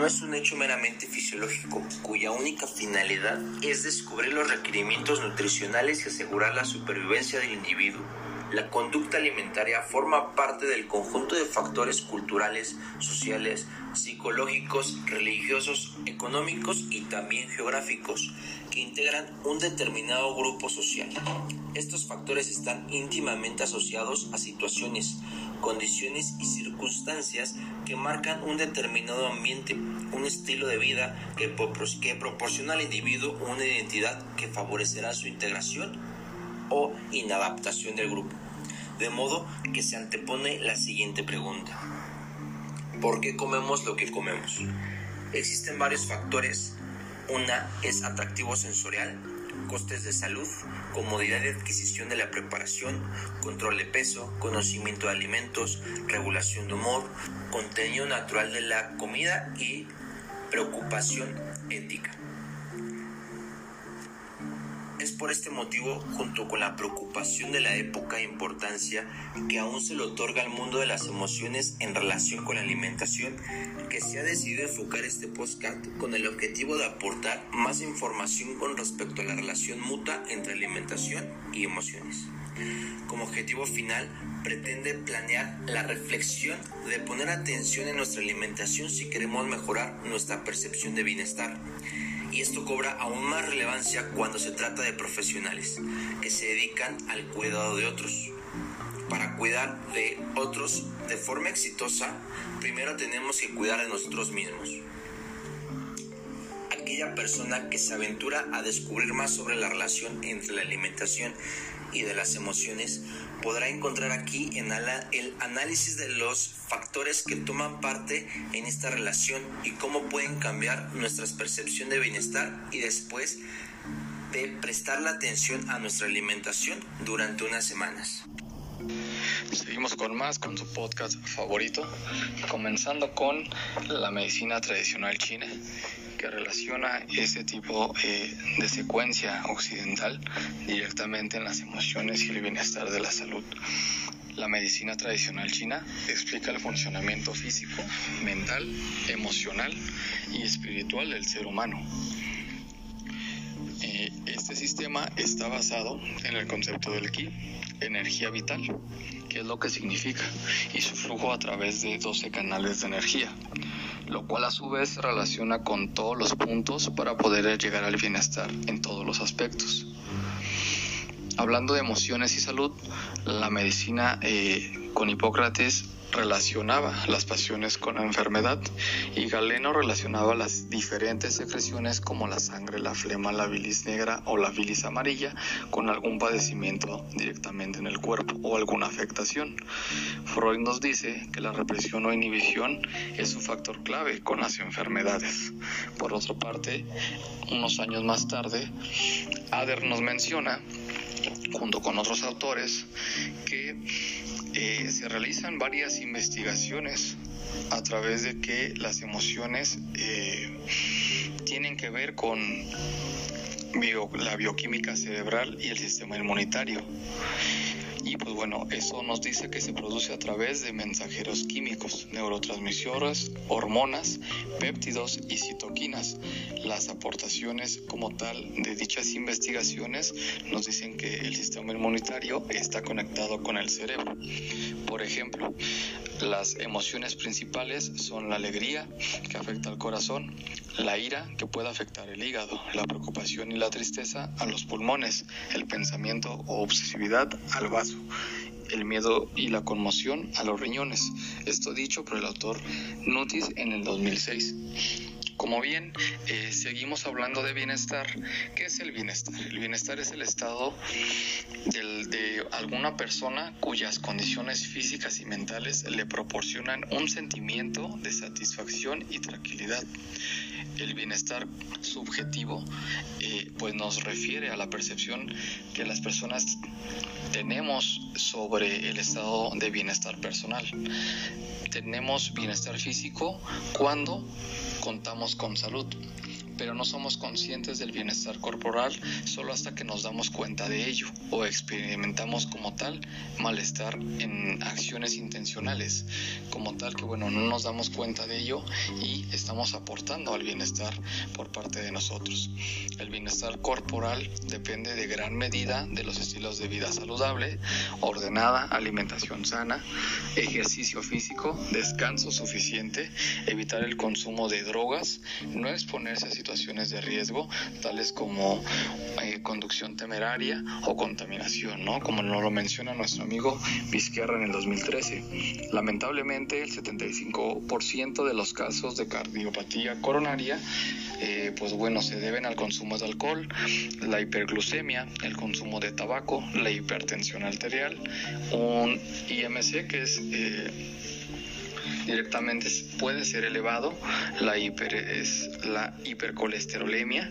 no es un hecho meramente fisiológico, cuya única finalidad es descubrir los requerimientos nutricionales y asegurar la supervivencia del individuo. La conducta alimentaria forma parte del conjunto de factores culturales, sociales, psicológicos, religiosos, económicos y también geográficos que integran un determinado grupo social. Estos factores están íntimamente asociados a situaciones, condiciones y circunstancias que marcan un determinado ambiente, un estilo de vida que, que proporciona al individuo una identidad que favorecerá su integración o inadaptación del grupo. De modo que se antepone la siguiente pregunta. ¿Por qué comemos lo que comemos? Existen varios factores. Una es atractivo sensorial, costes de salud, comodidad de adquisición de la preparación, control de peso, conocimiento de alimentos, regulación de humor, contenido natural de la comida y preocupación ética. Por este motivo, junto con la preocupación de la época e importancia que aún se le otorga al mundo de las emociones en relación con la alimentación, que se ha decidido enfocar este podcast con el objetivo de aportar más información con respecto a la relación mutua entre alimentación y emociones. Como objetivo final, pretende planear la reflexión de poner atención en nuestra alimentación si queremos mejorar nuestra percepción de bienestar y esto cobra aún más relevancia cuando se trata de profesionales que se dedican al cuidado de otros. Para cuidar de otros de forma exitosa, primero tenemos que cuidar de nosotros mismos. Aquella persona que se aventura a descubrir más sobre la relación entre la alimentación y de las emociones podrá encontrar aquí en el análisis de los factores que toman parte en esta relación y cómo pueden cambiar nuestra percepción de bienestar y después de prestar la atención a nuestra alimentación durante unas semanas. Seguimos con más con su podcast favorito, comenzando con la medicina tradicional china que relaciona ese tipo eh, de secuencia occidental directamente en las emociones y el bienestar de la salud. La medicina tradicional china explica el funcionamiento físico, mental, emocional y espiritual del ser humano. Eh, este sistema está basado en el concepto del ki, energía vital, que es lo que significa, y su flujo a través de 12 canales de energía, lo cual a su vez se relaciona con todos los puntos para poder llegar al bienestar en todos los aspectos. Hablando de emociones y salud, la medicina eh, con Hipócrates relacionaba las pasiones con la enfermedad y Galeno relacionaba las diferentes secreciones como la sangre, la flema, la bilis negra o la bilis amarilla con algún padecimiento directamente en el cuerpo o alguna afectación. Freud nos dice que la represión o inhibición es un factor clave con las enfermedades. Por otra parte, unos años más tarde, Ader nos menciona junto con otros autores, que eh, se realizan varias investigaciones a través de que las emociones eh, tienen que ver con la bioquímica cerebral y el sistema inmunitario. Y pues bueno, eso nos dice que se produce a través de mensajeros químicos, neurotransmisores, hormonas, péptidos y citoquinas. Las aportaciones como tal de dichas investigaciones nos dicen que el sistema inmunitario está conectado con el cerebro. Por ejemplo, las emociones principales son la alegría, que afecta al corazón, la ira, que puede afectar el hígado, la preocupación y la tristeza a los pulmones, el pensamiento o obsesividad al vaso, el miedo y la conmoción a los riñones. Esto dicho por el autor Nutis en el 2006. Como bien, eh, seguimos hablando de bienestar. ¿Qué es el bienestar? El bienestar es el estado de alguna persona cuyas condiciones físicas y mentales le proporcionan un sentimiento de satisfacción y tranquilidad. El bienestar subjetivo eh, pues nos refiere a la percepción que las personas tenemos sobre el estado de bienestar personal. Tenemos bienestar físico cuando contamos con salud. Pero no somos conscientes del bienestar corporal solo hasta que nos damos cuenta de ello o experimentamos como tal malestar en acciones intencionales, como tal que bueno, no nos damos cuenta de ello y estamos aportando al bienestar por parte de nosotros. El bienestar corporal depende de gran medida de los estilos de vida saludable, ordenada, alimentación sana, ejercicio físico, descanso suficiente, evitar el consumo de drogas, no exponerse a situaciones de riesgo tales como eh, conducción temeraria o contaminación, ¿no? Como nos lo menciona nuestro amigo Vizquerra en el 2013. Lamentablemente, el 75% de los casos de cardiopatía coronaria, eh, pues bueno, se deben al consumo de alcohol, la hiperglucemia, el consumo de tabaco, la hipertensión arterial, un IMC que es... Eh, directamente puede ser elevado, la, hiper, es la hipercolesterolemia,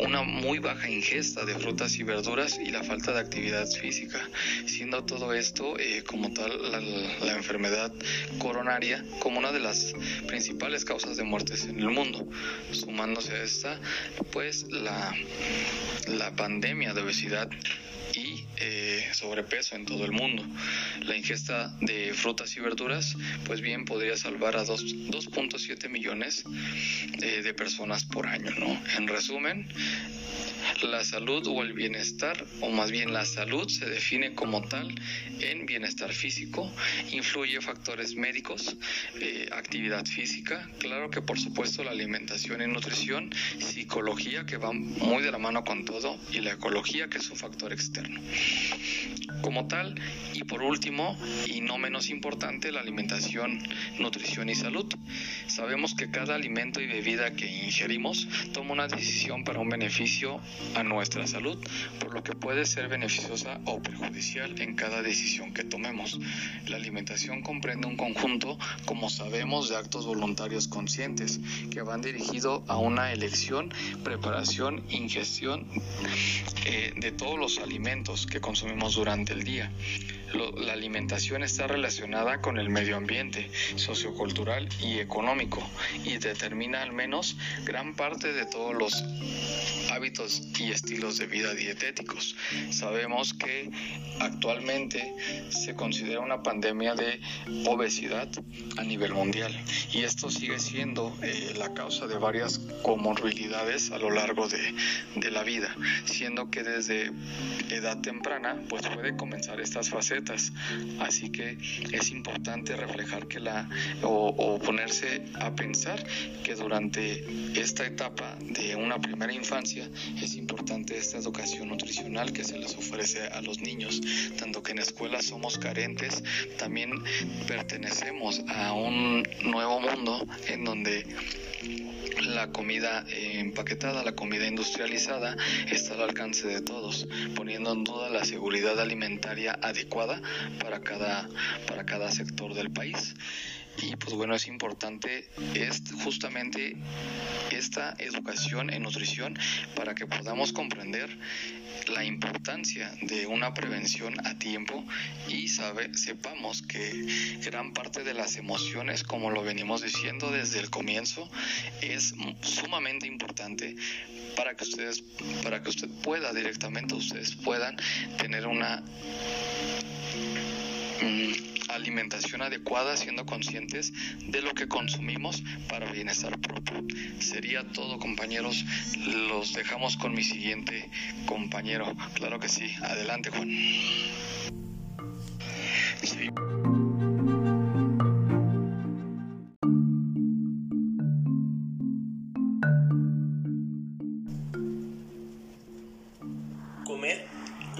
una muy baja ingesta de frutas y verduras y la falta de actividad física, siendo todo esto eh, como tal la, la, enfermedad coronaria como una de las principales causas de muertes en el mundo. Sumándose a esta, pues la, la pandemia de obesidad y eh, sobrepeso en todo el mundo. La ingesta de frutas y verduras, pues bien, podría salvar a 2.7 millones de personas por año, ¿no? En resumen, la salud o el bienestar, o más bien la salud, se define como tal en bienestar físico, influye factores médicos, eh, actividad física, claro que por supuesto la alimentación y nutrición, psicología que va muy de la mano con todo y la ecología que es un factor externo. Como tal, y por último, y no menos importante, la alimentación, nutrición y salud. Sabemos que cada alimento y bebida que ingerimos toma una decisión para un beneficio a nuestra salud, por lo que puede ser beneficiosa o perjudicial en cada decisión que tomemos. La alimentación comprende un conjunto, como sabemos, de actos voluntarios conscientes que van dirigidos a una elección, preparación, ingestión eh, de todos los alimentos que consumimos durante el día. La alimentación está relacionada con el medio ambiente, sociocultural y económico y determina al menos gran parte de todos los hábitos y estilos de vida dietéticos. Sabemos que actualmente se considera una pandemia de obesidad a nivel mundial y esto sigue siendo eh, la causa de varias comorbilidades a lo largo de, de la vida, siendo que desde edad temprana pues puede comenzar estas facetas. Así que es importante reflejar que la o, o ponerse a pensar que durante esta etapa de una primera infancia es importante esta educación nutricional que se les ofrece a los niños, tanto que en escuelas somos carentes, también pertenecemos a un nuevo mundo en donde la comida empaquetada, la comida industrializada está al alcance de todos, poniendo en duda la seguridad alimentaria adecuada para cada, para cada sector del país. Y pues bueno, es importante es justamente esta educación en nutrición para que podamos comprender la importancia de una prevención a tiempo y sabe, sepamos que gran parte de las emociones, como lo venimos diciendo desde el comienzo, es sumamente importante para que ustedes, para que usted pueda directamente, ustedes puedan tener una mm, alimentación adecuada, siendo conscientes de lo que consumimos para bienestar propio. Sería todo, compañeros. Los dejamos con mi siguiente compañero. Claro que sí. Adelante, Juan.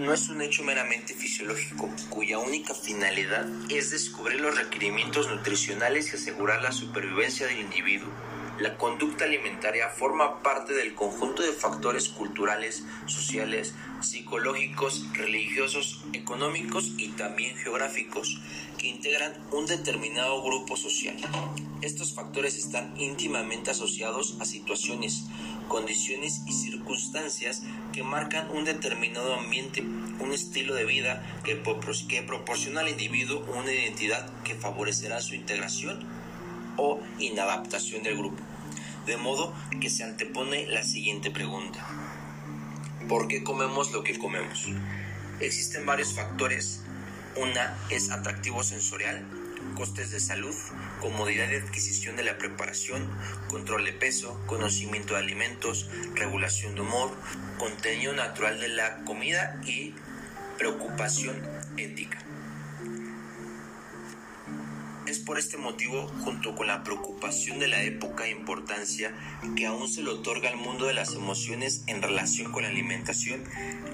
No es un hecho meramente fisiológico, cuya única finalidad es descubrir los requerimientos nutricionales y asegurar la supervivencia del individuo. La conducta alimentaria forma parte del conjunto de factores culturales, sociales, psicológicos, religiosos, económicos y también geográficos que integran un determinado grupo social. Estos factores están íntimamente asociados a situaciones, condiciones y circunstancias que marcan un determinado ambiente, un estilo de vida que, proporciona al individuo una identidad que favorecerá su integración o inadaptación del grupo. de modo que se antepone la siguiente pregunta. ¿Por qué comemos lo que comemos? Existen varios factores. Una es atractivo sensorial, costes de salud, comodidad de adquisición de la preparación, control de peso, conocimiento de alimentos, regulación de humor, contenido natural de la comida y preocupación ética. Por este motivo, junto con la preocupación de la época e importancia que aún se le otorga al mundo de las emociones en relación con la alimentación,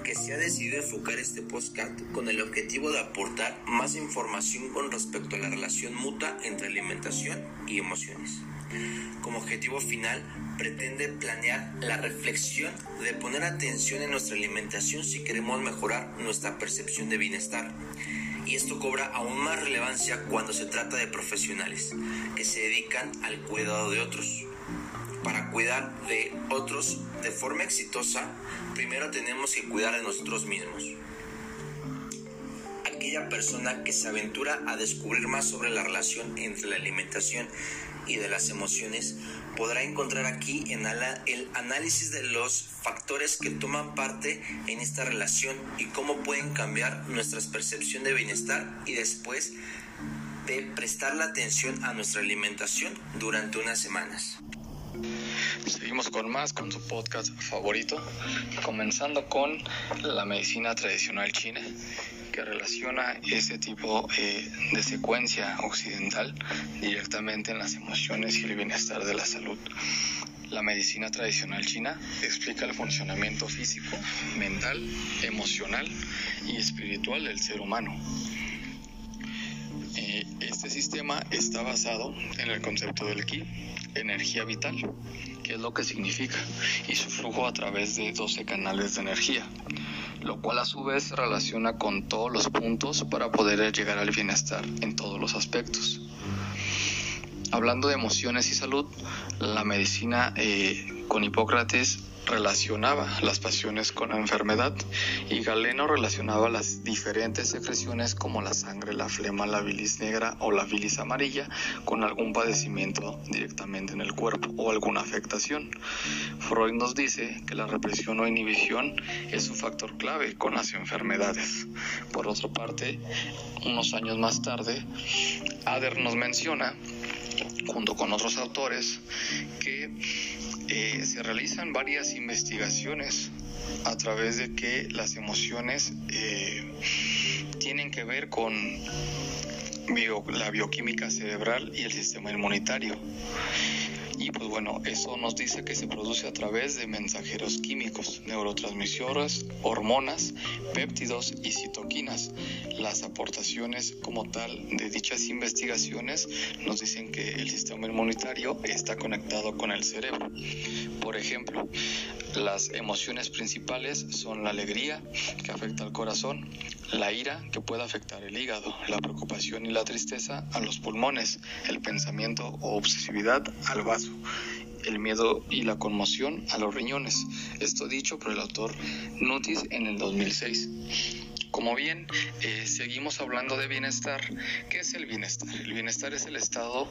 que se ha decidido enfocar este podcast con el objetivo de aportar más información con respecto a la relación mutua entre alimentación y emociones. Como objetivo final, pretende planear la reflexión de poner atención en nuestra alimentación si queremos mejorar nuestra percepción de bienestar y esto cobra aún más relevancia cuando se trata de profesionales que se dedican al cuidado de otros. Para cuidar de otros de forma exitosa, primero tenemos que cuidar de nosotros mismos. Aquella persona que se aventura a descubrir más sobre la relación entre la alimentación y de las emociones podrá encontrar aquí en el análisis de los factores que toman parte en esta relación y cómo pueden cambiar nuestra percepción de bienestar y después de prestar la atención a nuestra alimentación durante unas semanas. Seguimos con más, con su podcast favorito, comenzando con la medicina tradicional china que relaciona ese tipo eh, de secuencia occidental directamente en las emociones y el bienestar de la salud. La medicina tradicional china explica el funcionamiento físico, mental, emocional y espiritual del ser humano. Eh, este sistema está basado en el concepto del ki, energía vital, que es lo que significa, y su flujo a través de 12 canales de energía lo cual a su vez se relaciona con todos los puntos para poder llegar al bienestar en todos los aspectos. Hablando de emociones y salud, la medicina eh, con Hipócrates relacionaba las pasiones con la enfermedad y Galeno relacionaba las diferentes secreciones como la sangre, la flema, la bilis negra o la bilis amarilla con algún padecimiento directamente en el cuerpo o alguna afectación. Freud nos dice que la represión o inhibición es un factor clave con las enfermedades. Por otra parte, unos años más tarde, Ader nos menciona junto con otros autores, que eh, se realizan varias investigaciones a través de que las emociones eh, tienen que ver con la bioquímica cerebral y el sistema inmunitario. Y pues bueno, eso nos dice que se produce a través de mensajeros químicos, neurotransmisores, hormonas, péptidos y citoquinas. Las aportaciones como tal de dichas investigaciones nos dicen que el sistema inmunitario está conectado con el cerebro. Por ejemplo, las emociones principales son la alegría, que afecta al corazón, la ira, que puede afectar el hígado, la preocupación y la tristeza a los pulmones, el pensamiento o obsesividad al vaso, el miedo y la conmoción a los riñones. Esto dicho por el autor Nutis en el 2006. Como bien, eh, seguimos hablando de bienestar. ¿Qué es el bienestar? El bienestar es el estado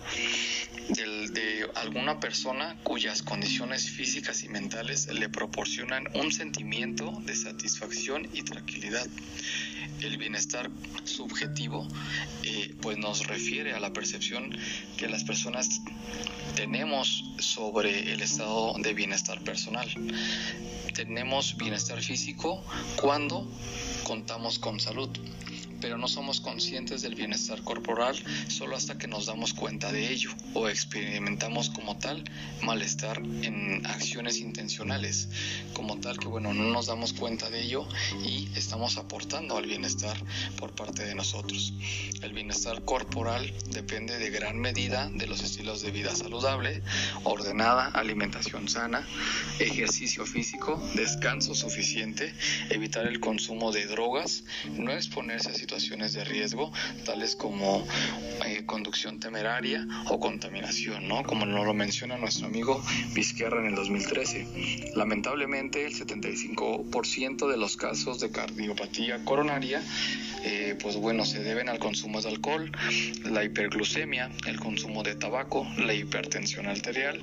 de alguna persona cuyas condiciones físicas y mentales le proporcionan un sentimiento de satisfacción y tranquilidad. El bienestar subjetivo eh, pues nos refiere a la percepción que las personas tenemos sobre el estado de bienestar personal. Tenemos bienestar físico cuando contamos con salud pero no somos conscientes del bienestar corporal solo hasta que nos damos cuenta de ello o experimentamos como tal malestar en acciones intencionales, como tal que bueno, no nos damos cuenta de ello y estamos aportando al bienestar por parte de nosotros. El bienestar corporal depende de gran medida de los estilos de vida saludable, ordenada, alimentación sana, ejercicio físico, descanso suficiente, evitar el consumo de drogas, no exponerse a situaciones de riesgo, tales como eh, conducción temeraria o contaminación, ¿no? Como nos lo menciona nuestro amigo Vizquerra en el 2013. Lamentablemente, el 75% de los casos de cardiopatía coronaria, eh, pues bueno, se deben al consumo de alcohol, la hiperglucemia, el consumo de tabaco, la hipertensión arterial,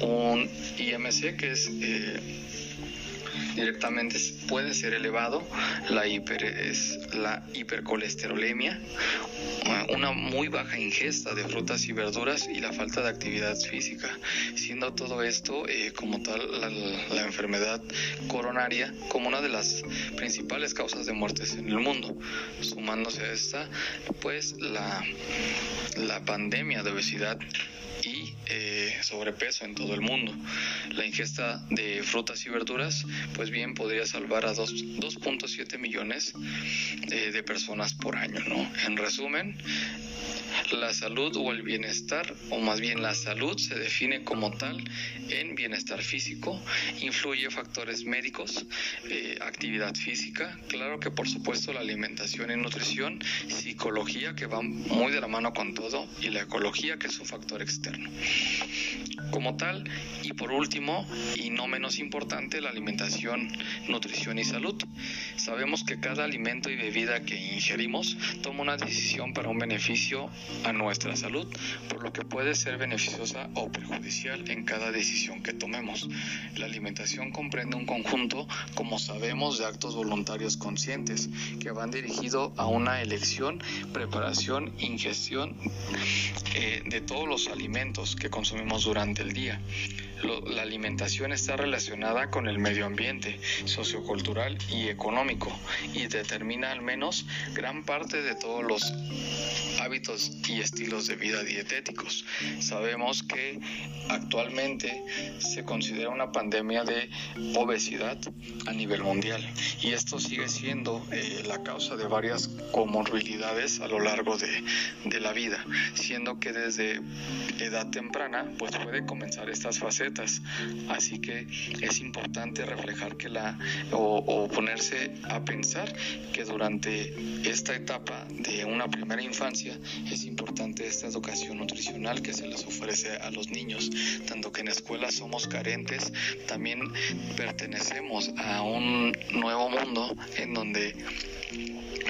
un IMC que es eh, directamente puede ser elevado, la, hiper, es la hipercolesterolemia, una muy baja ingesta de frutas y verduras y la falta de actividad física, siendo todo esto eh, como tal la, enfermedad coronaria como una de las principales causas de muertes en el mundo. Sumándose a esta, pues la, la pandemia de obesidad eh, sobrepeso en todo el mundo. La ingesta de frutas y verduras, pues bien, podría salvar a 2.7 millones de, personas por año, ¿no? En resumen, la salud o el bienestar, o más bien la salud, se define como tal en bienestar físico, influye factores médicos, eh, actividad física, claro que por supuesto la alimentación y nutrición, psicología que va muy de la mano con todo y la ecología que es un factor externo. Como tal, y por último, y no menos importante, la alimentación, nutrición y salud. Sabemos que cada alimento y bebida que ingerimos toma una decisión para un beneficio a nuestra salud, por lo que puede ser beneficiosa o perjudicial en cada decisión que tomemos. La alimentación comprende un conjunto, como sabemos, de actos voluntarios conscientes que van dirigidos a una elección, preparación, ingestión eh, de todos los alimentos que consumimos durante el día. La alimentación está relacionada con el medio ambiente, sociocultural y económico y determina al menos gran parte de todos los y estilos de vida dietéticos. Sabemos que actualmente se considera una pandemia de obesidad a nivel mundial y esto sigue siendo eh, la causa de varias comorbilidades a lo largo de, de la vida, siendo que desde edad temprana pues puede comenzar estas facetas Así que es importante reflejar que la o, ponerse a pensar que durante esta etapa de una primera infancia es importante esta educación nutricional que se les ofrece a los niños, tanto que en escuelas somos carentes, también pertenecemos a un nuevo mundo en donde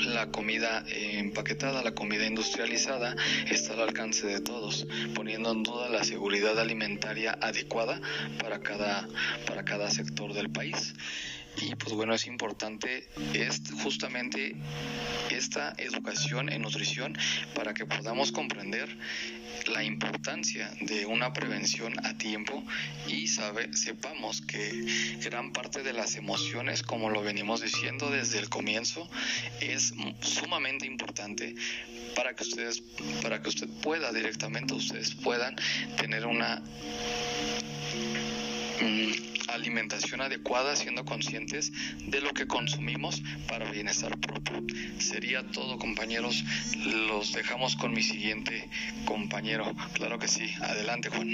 la comida empaquetada, la comida industrializada está al alcance de todos, poniendo en duda la seguridad alimentaria adecuada para cada, para cada sector del país. Y pues bueno, es importante es justamente esta educación en nutrición para que podamos comprender la importancia de una prevención a tiempo y sabe, sepamos que gran parte de las emociones, como lo venimos diciendo desde el comienzo, es sumamente importante para que ustedes, para que usted pueda directamente, ustedes puedan tener una alimentación adecuada, siendo conscientes de lo que consumimos para bienestar propio. Sería todo, compañeros. Los dejamos con mi siguiente compañero. Claro que sí. Adelante, Juan.